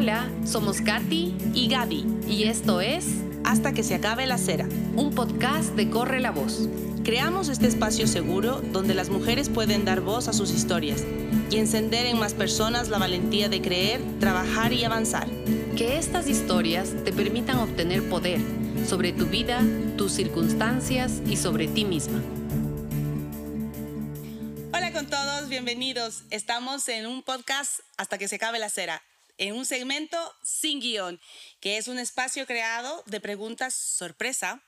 Hola, somos Katy y Gaby. Y esto es Hasta que se acabe la cera. Un podcast de Corre la Voz. Creamos este espacio seguro donde las mujeres pueden dar voz a sus historias y encender en más personas la valentía de creer, trabajar y avanzar. Que estas historias te permitan obtener poder sobre tu vida, tus circunstancias y sobre ti misma. Hola con todos, bienvenidos. Estamos en un podcast hasta que se acabe la cera, en un segmento sin guion, que es un espacio creado de preguntas sorpresa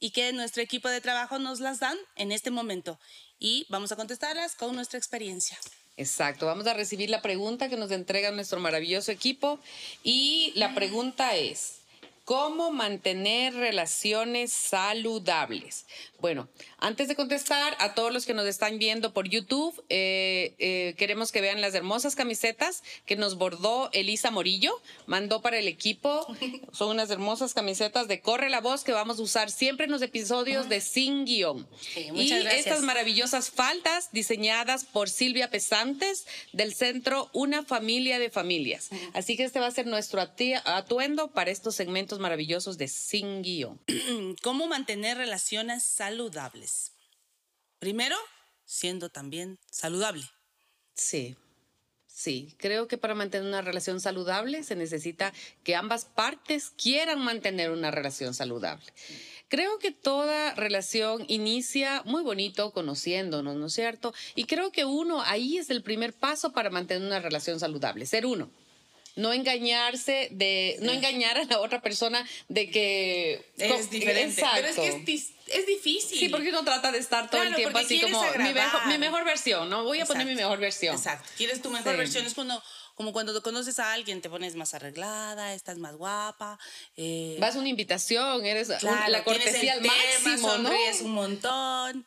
y que nuestro equipo de trabajo nos las dan en este momento y vamos a contestarlas con nuestra experiencia. Exacto, vamos a recibir la pregunta que nos entrega nuestro maravilloso equipo y la pregunta es, ¿Cómo mantener relaciones saludables? Bueno, antes de contestar a todos los que nos están viendo por YouTube, eh, eh, queremos que vean las hermosas camisetas que nos bordó Elisa Morillo, mandó para el equipo. Son unas hermosas camisetas de Corre la Voz que vamos a usar siempre en los episodios de Sin Guión. y estas maravillosas faldas diseñadas por Silvia Pesantes del Centro Una Familia de Familias. Así que este va a ser nuestro atuendo para estos segmentos maravillosos de Sin Guión. ¿Cómo mantener relaciones saludables? Primero, siendo también saludable. Sí, sí. Creo que para mantener una relación saludable se necesita que ambas partes quieran mantener una relación saludable. Creo que toda relación inicia muy bonito conociéndonos, ¿no es cierto? Y creo que uno ahí es el primer paso para mantener una relación saludable, ser uno no engañarse de, no engañar a la otra persona de que es diferente. Pero es que es, difícil. Sí, porque uno trata de estar todo el tiempo así como mi mejor, versión, ¿no? Voy a poner mi mejor versión. Exacto. Quieres tu mejor versión. Es cuando como cuando conoces a alguien, te pones más arreglada, estás más guapa. Eh, Vas a una invitación, eres la cortesía al máximo, ¿no? un montón.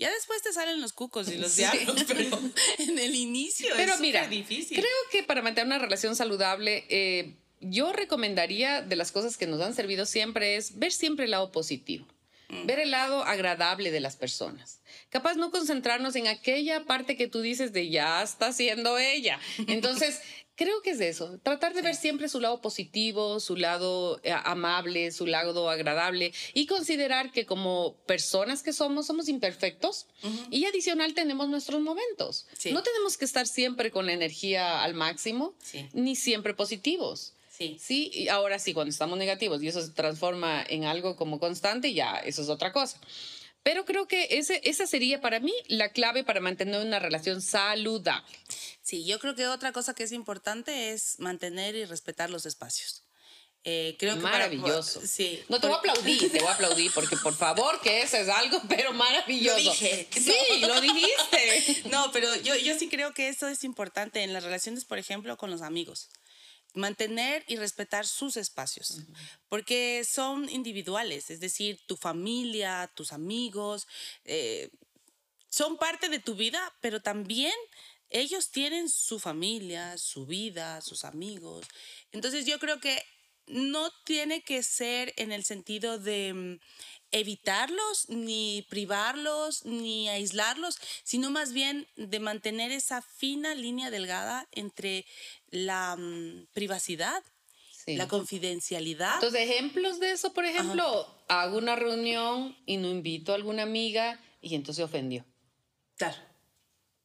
Ya después te salen los cucos y los diablos, pero en el inicio pero es mira, difícil. Creo que para mantener una relación saludable, eh, yo recomendaría de las cosas que nos han servido siempre es ver siempre el lado positivo. Mm. Ver el lado agradable de las personas. Capaz no concentrarnos en aquella parte que tú dices de ya está siendo ella. Entonces, Creo que es eso, tratar de ver siempre su lado positivo, su lado eh, amable, su lado agradable y considerar que como personas que somos, somos imperfectos y adicional tenemos nuestros momentos. No tenemos que estar siempre con la energía al máximo, ni siempre positivos. Sí. sí, y ahora sí, cuando estamos negativos y eso se transforma en algo como constante, ya, eso es otra cosa. Pero creo que ese, esa sería para mí la clave para mantener una relación saludable. Sí, yo creo que otra cosa que es importante es mantener y respetar los espacios. Eh, creo que maravilloso. sí. No te voy a aplaudir, te voy a aplaudir porque por favor que eso es algo pero maravilloso. Lo dije. Sí, lo dijiste. no, pero yo, yo sí creo que eso es importante en las relaciones, por ejemplo, con los amigos. Mantener y respetar sus espacios, porque son individuales, es decir, tu familia, tus amigos, eh, son parte de tu vida, pero también ellos tienen su familia, su vida, sus amigos. Entonces yo creo que no tiene que ser en el sentido de mm, evitarlos, ni privarlos, ni aislarlos, sino más bien de mantener esa fina línea delgada entre la mm, privacidad, la confidencialidad. Entonces, ejemplos de eso, por ejemplo, hago una reunión y no invito a alguna amiga y entonces ofendió. Claro.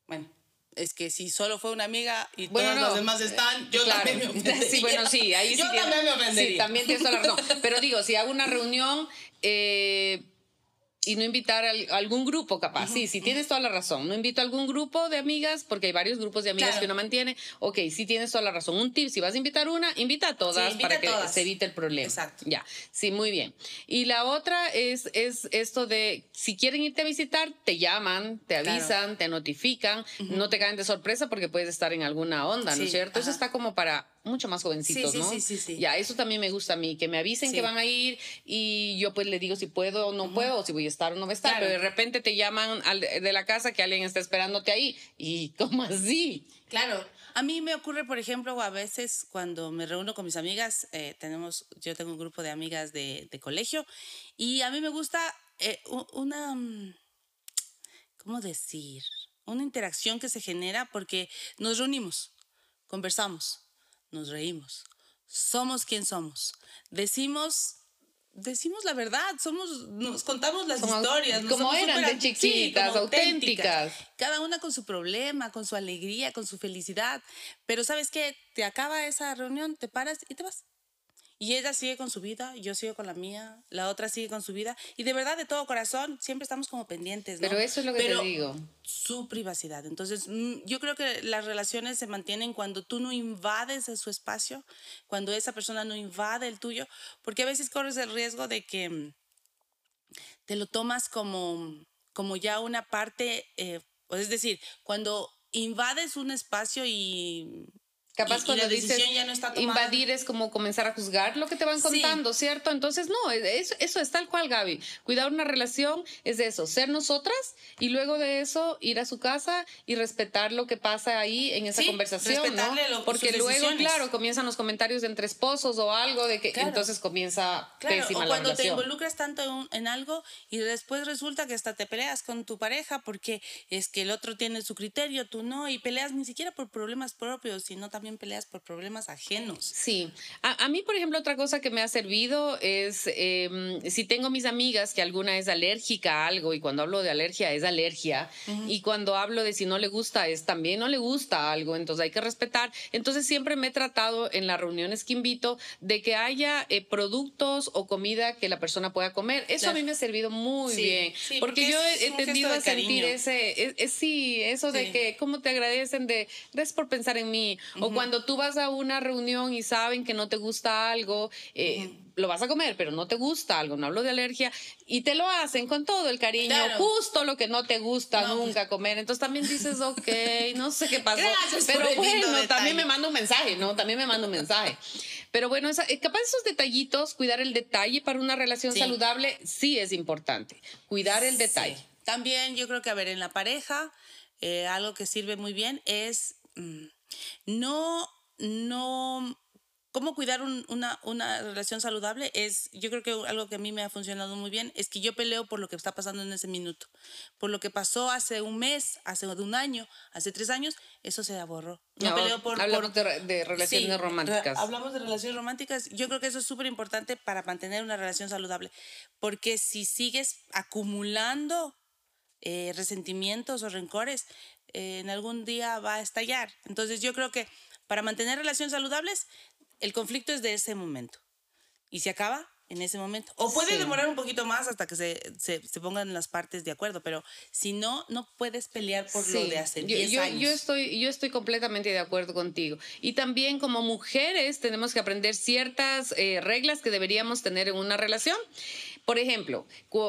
Bueno es que si solo fue una amiga y bueno, todos los demás están, yo también me ofendería. Sí, bueno, sí, ahí yo también me ofendería. Sí, también tienes toda la razón. Pero digo, si hago una reunión, eh, y no invitar a algún grupo capaz. Sí, sí, tienes toda la razón. No invito a algún grupo de amigas, porque hay varios grupos de amigas que uno mantiene. Ok, sí tienes toda la razón. Un tip, si vas a invitar una, invita a todas para que se evite el problema. Exacto. Ya, sí, muy bien. Y la otra es, es esto de, si quieren irte a visitar, te llaman, te avisan, te notifican, no te caen de sorpresa porque puedes estar en alguna onda, ¿no es cierto? Eso está como para mucho más jovencitos, ¿no? Sí, sí, sí, Ya, eso también me gusta a mí, que me avisen que van a ir y yo pues le digo si puedo o no puedo, o si voy a estar o no voy a estar, pero de repente te llaman de la casa que alguien está esperándote ahí y ¿cómo así? Claro. A mí me ocurre, por ejemplo, a veces cuando me reúno con mis amigas, eh, tenemos, yo tengo un grupo de amigas de, colegio y a mí me gusta eh, una, mm, ¿cómo decir? Una interacción que se genera porque nos reunimos, conversamos, nos reímos, somos quien somos. Decimos decimos la verdad, somos, nos contamos las historias. Como eran de chiquitas, auténticas. Cada una con su problema, con su alegría, con su felicidad. Pero sabes qué, te acaba esa reunión, te paras y te vas. Y ella sigue con su vida, yo sigo con la mía, la otra sigue con su vida. Y de verdad, de todo corazón, siempre estamos como pendientes. Pero eso es lo que te digo. Su privacidad. Entonces, mm, yo creo que las relaciones se mantienen cuando tú no invades su espacio, cuando esa persona no invade el tuyo, porque a veces corres el riesgo de que mm, te lo tomas como, como ya una parte, eh, es decir, cuando invades un espacio y Capaz cuando dices invadir es como comenzar a juzgar lo que te van contando, ¿cierto? Entonces, no, eso, eso es tal cual, Gaby. Cuidar una relación es de eso, ser nosotras y luego de eso ir a su casa y respetar lo que pasa ahí en esa conversación. ¿no? Porque luego, claro, comienzan los comentarios entre esposos o algo de que entonces comienza claro, pésima o cuando te involucras tanto en, algo y después resulta que hasta te peleas con tu pareja porque es que el otro tiene su criterio, tú no, y peleas ni siquiera por problemas propios, sino también peleas por problemas ajenos. Sí, a, mí, por ejemplo, otra cosa que me ha servido es em, si tengo mis amigas que alguna es alérgica a algo, y cuando hablo de alergia es alergia, y cuando hablo de si no le gusta es también no le gusta algo, entonces hay que respetar. Entonces siempre me he tratado en las reuniones que invito de que haya eh, productos o comida que la persona pueda comer. Eso a mí me ha servido muy bien, porque, yo he tendido a sentir ese, sí, eso de que cómo te agradecen de gracias por pensar en mí, o cuando tú vas a una reunión y saben que no te gusta algo, eh, lo vas a comer, pero no te gusta algo, no hablo de alergia, y te lo hacen con todo el cariño, justo lo que no te gusta pues nunca comer. Entonces también dices, ok, no sé qué pasó, pero bueno, también me manda un mensaje, ¿no? También me manda un mensaje. Pero bueno, esa, eh, capaz esos detallitos, cuidar el detalle para una relación saludable, sí es importante, cuidar el detalle. También yo creo que, a ver, en la pareja, eh, algo que sirve muy bien es... Mm, no, no, cómo cuidar una, una, relación saludable es, yo creo que algo que a mí me ha funcionado muy bien, es que yo peleo por lo que está pasando en ese minuto. Por lo que pasó hace un mes, hace un año, hace tres años, eso se aborró. No, peleo por... Hablamos de, relaciones románticas. hablamos de relaciones románticas. Yo creo que eso es súper importante para mantener una relación saludable. Porque si sigues acumulando eh, resentimientos o rencores, en algún día va a estallar. Entonces yo creo que para mantener relaciones saludables, el conflicto es de ese momento. Y se acaba en ese momento. O puede demorar un poquito más hasta que se, se, pongan las partes de acuerdo, pero si no, no puedes pelear por lo de hace 10 yo, años. Yo estoy, yo estoy completamente de acuerdo contigo. Y también como mujeres tenemos que aprender ciertas eh, reglas que deberíamos tener en una relación. Por ejemplo,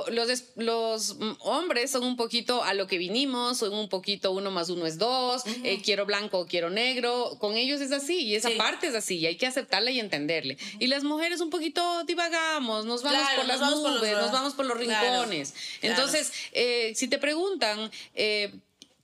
los, los hombres son un poquito a lo que vinimos, son un poquito uno más uno es dos, eh, quiero blanco, quiero negro. Con ellos es así y esa parte es así y hay que aceptarla y entenderle. Y las mujeres un poquito divagamos, nos vamos por las nubes, nos vamos por los rincones. Entonces, eh, si te preguntan, eh,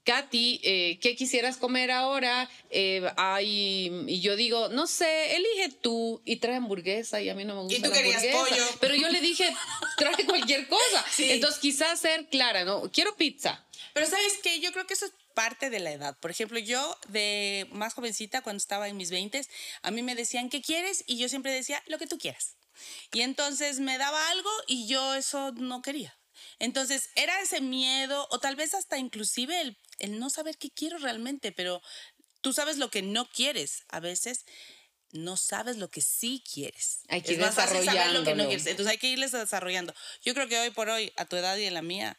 Katy, eh, ¿qué quisieras comer ahora? Eh, y yo digo, no sé, elige tú y trae hamburguesa y a mí no me gusta. Y tú querías pollo. Pero yo le dije, trae cualquier cosa. Entonces quizás ser clara, ¿no? Quiero pizza. Pero sabes qué, yo creo que eso es parte de la edad. Por ejemplo, yo de más jovencita, cuando estaba en mis 20, a mí me decían, ¿qué quieres? Y yo siempre decía, lo que tú quieras. Y entonces me daba algo y yo eso no quería. Entonces era ese miedo o tal vez hasta inclusive el el no saber qué quiero realmente, pero tú sabes lo que no quieres a veces. No sabes lo que sí quieres. Hay que ir desarrollando. lo que no quieres. Entonces hay que irles desarrollando. Yo creo que hoy por hoy, a tu edad y en la mía,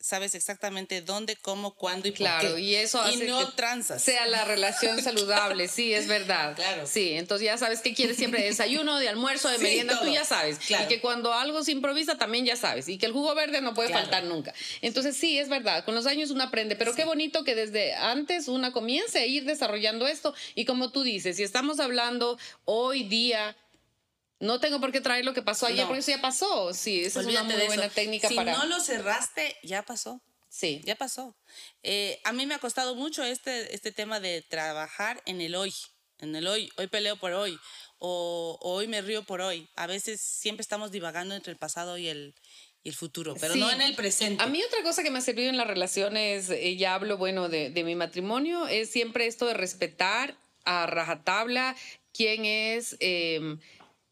sabes exactamente dónde, cómo, cuándo y claro, por qué. y eso hace y no transas. Sea la relación saludable, sí, es verdad. Claro. Sí, entonces ya sabes que quieres siempre de desayuno, de almuerzo, de merienda, tú ya sabes. Y que cuando algo se improvisa también ya sabes. Y que el jugo verde no puede faltar nunca. Entonces sí, es verdad, con los años uno aprende, pero qué bonito que desde antes una comience a ir desarrollando esto. Y como tú dices, si estamos hablando hoy día no tengo por qué traer lo que pasó ayer, porque eso ya pasó. Sí, esa es una muy buena técnica para. Si no lo cerraste, ya pasó. Sí. Ya pasó. Eh, a mí me ha costado mucho este, este tema de trabajar en el hoy. En el hoy. Hoy peleo por hoy. O, hoy me río por hoy. A veces siempre estamos divagando entre el pasado y el, y el futuro, pero no en el presente. A mí otra cosa que me ha servido en las relaciones, eh, ya hablo, bueno, de, de mi matrimonio, es siempre esto de respetar a rajatabla quién es... em,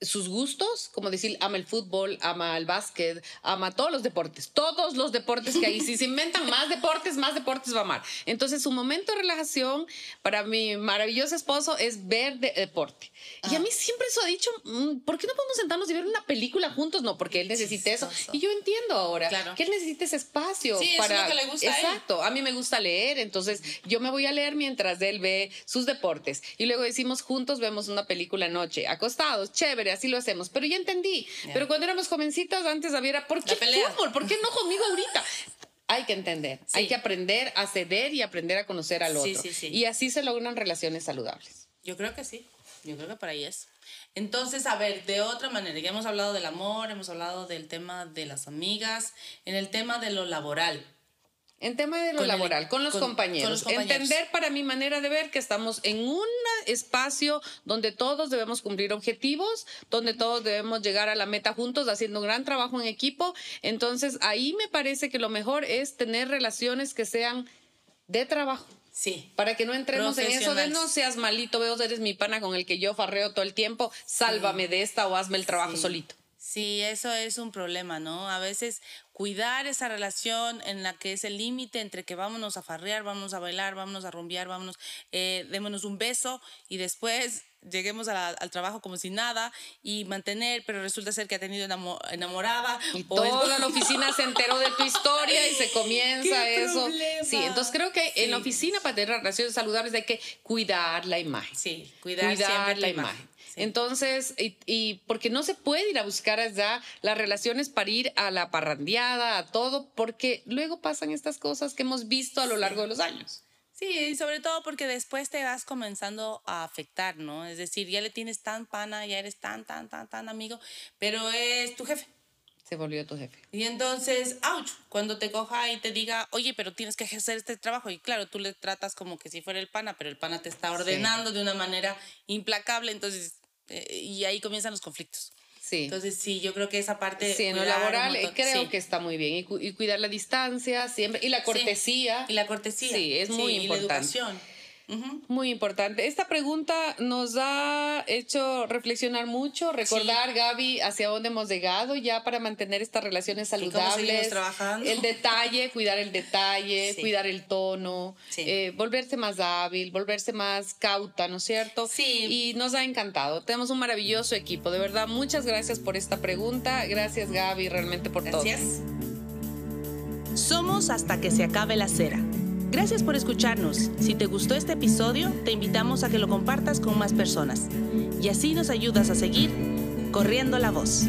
sus gustos, como decir, ama el fútbol, ama el básquet, ama todos los deportes, todos los deportes que hay. Si se inventan más deportes, más deportes va a amar. Entonces, su momento de relajación para mi maravilloso esposo es ver de- deporte. Y a mí siempre eso ha dicho, mm, ¿por qué no podemos sentarnos y ver una película juntos? No, porque él necesita eso. Y yo entiendo ahora Claro. que él necesita ese espacio Sí, eso es para... lo que le gusta a él. Exacto. A mí me gusta leer, entonces yo me voy a leer mientras él ve sus deportes. Y luego decimos juntos, vemos una película anoche, acostados, chévere, así lo hacemos. Pero ya entendí. Pero cuando éramos jovencitas, antes había, ¿por qué fútbol? ¿Por qué no conmigo ahorita? Hay que entender, Sí. hay que aprender a ceder y aprender a conocer al otro. sí, sí. Y así se logran relaciones saludables. Yo creo que sí. Yo creo que por ahí es. Entonces, a ver, de otra manera, ya hemos hablado del amor, hemos hablado del tema de las amigas, en el tema de lo laboral. En tema de lo Con el- laboral, con los, con- los compañeros. Entender para mi manera de ver que estamos en un espacio donde todos debemos cumplir objetivos, donde todos debemos llegar a la meta juntos, haciendo un gran trabajo en equipo. Entonces, ahí me parece que lo mejor es tener relaciones que sean de trabajo. Sí. Para que no entremos en eso de no seas malito, veo, eres mi pana con el que yo farreo todo el tiempo, sálvame de esta o hazme el trabajo Sí. solito. Sí, eso es un problema, ¿no? A veces cuidar esa relación en la que es el límite entre que vámonos a farrear, vámonos a bailar, vámonos a rumbear, vámonos, eh, démonos un beso y después lleguemos a la- al trabajo como si nada y mantener, pero resulta ser que ha tenido enamo- enamorada. Y o es- toda la oficina se enteró de tu historia y se comienza ¡Qué eso. problema! Sí, entonces creo que en la oficina para tener relaciones saludables hay que cuidar la imagen. Sí, cuidar, siempre la imagen. imagen. Sí. Entonces, y, y porque no se puede ir a buscar allá las relaciones para ir a la parrandeada, a todo, porque luego pasan estas cosas que hemos visto a lo largo de los años. Sí, y sobre todo porque después te vas comenzando a afectar, ¿no? Es decir, ya le tienes tan pana, ya eres tan, tan, tan, tan amigo, pero es tu jefe. Se volvió tu jefe. Y entonces, ouch, cuando te coja y te diga, oye, pero tienes que hacer este trabajo. Y claro, tú le tratas como que si fuera el pana, pero el pana te está ordenando de una manera implacable. Entonces, eh, y ahí comienzan los conflictos. Sí. Entonces, sí, yo creo que esa parte. Sí, en lo laboral creo Sí. que está muy bien. Y, cu- y cuidar la distancia siempre. Y la cortesía. Y la cortesía. Sí, es muy y la importante. Muy importante. Esta pregunta nos ha hecho reflexionar mucho, recordar, Gaby, hacia dónde hemos llegado ya para mantener estas relaciones saludables. trabajando. El detalle, cuidar el detalle, Sí. cuidar el tono, Sí. eh, volverse más hábil, volverse más cauta, ¿no es cierto? Sí. Y nos ha encantado. Tenemos un maravilloso equipo. De verdad, muchas gracias por esta pregunta. Gracias, Gaby, realmente por todo. Gracias. Somos hasta que se acabe la cera. Gracias por escucharnos. Si te gustó este episodio, te invitamos a que lo compartas con más personas. Y así nos ayudas a seguir corriendo la voz.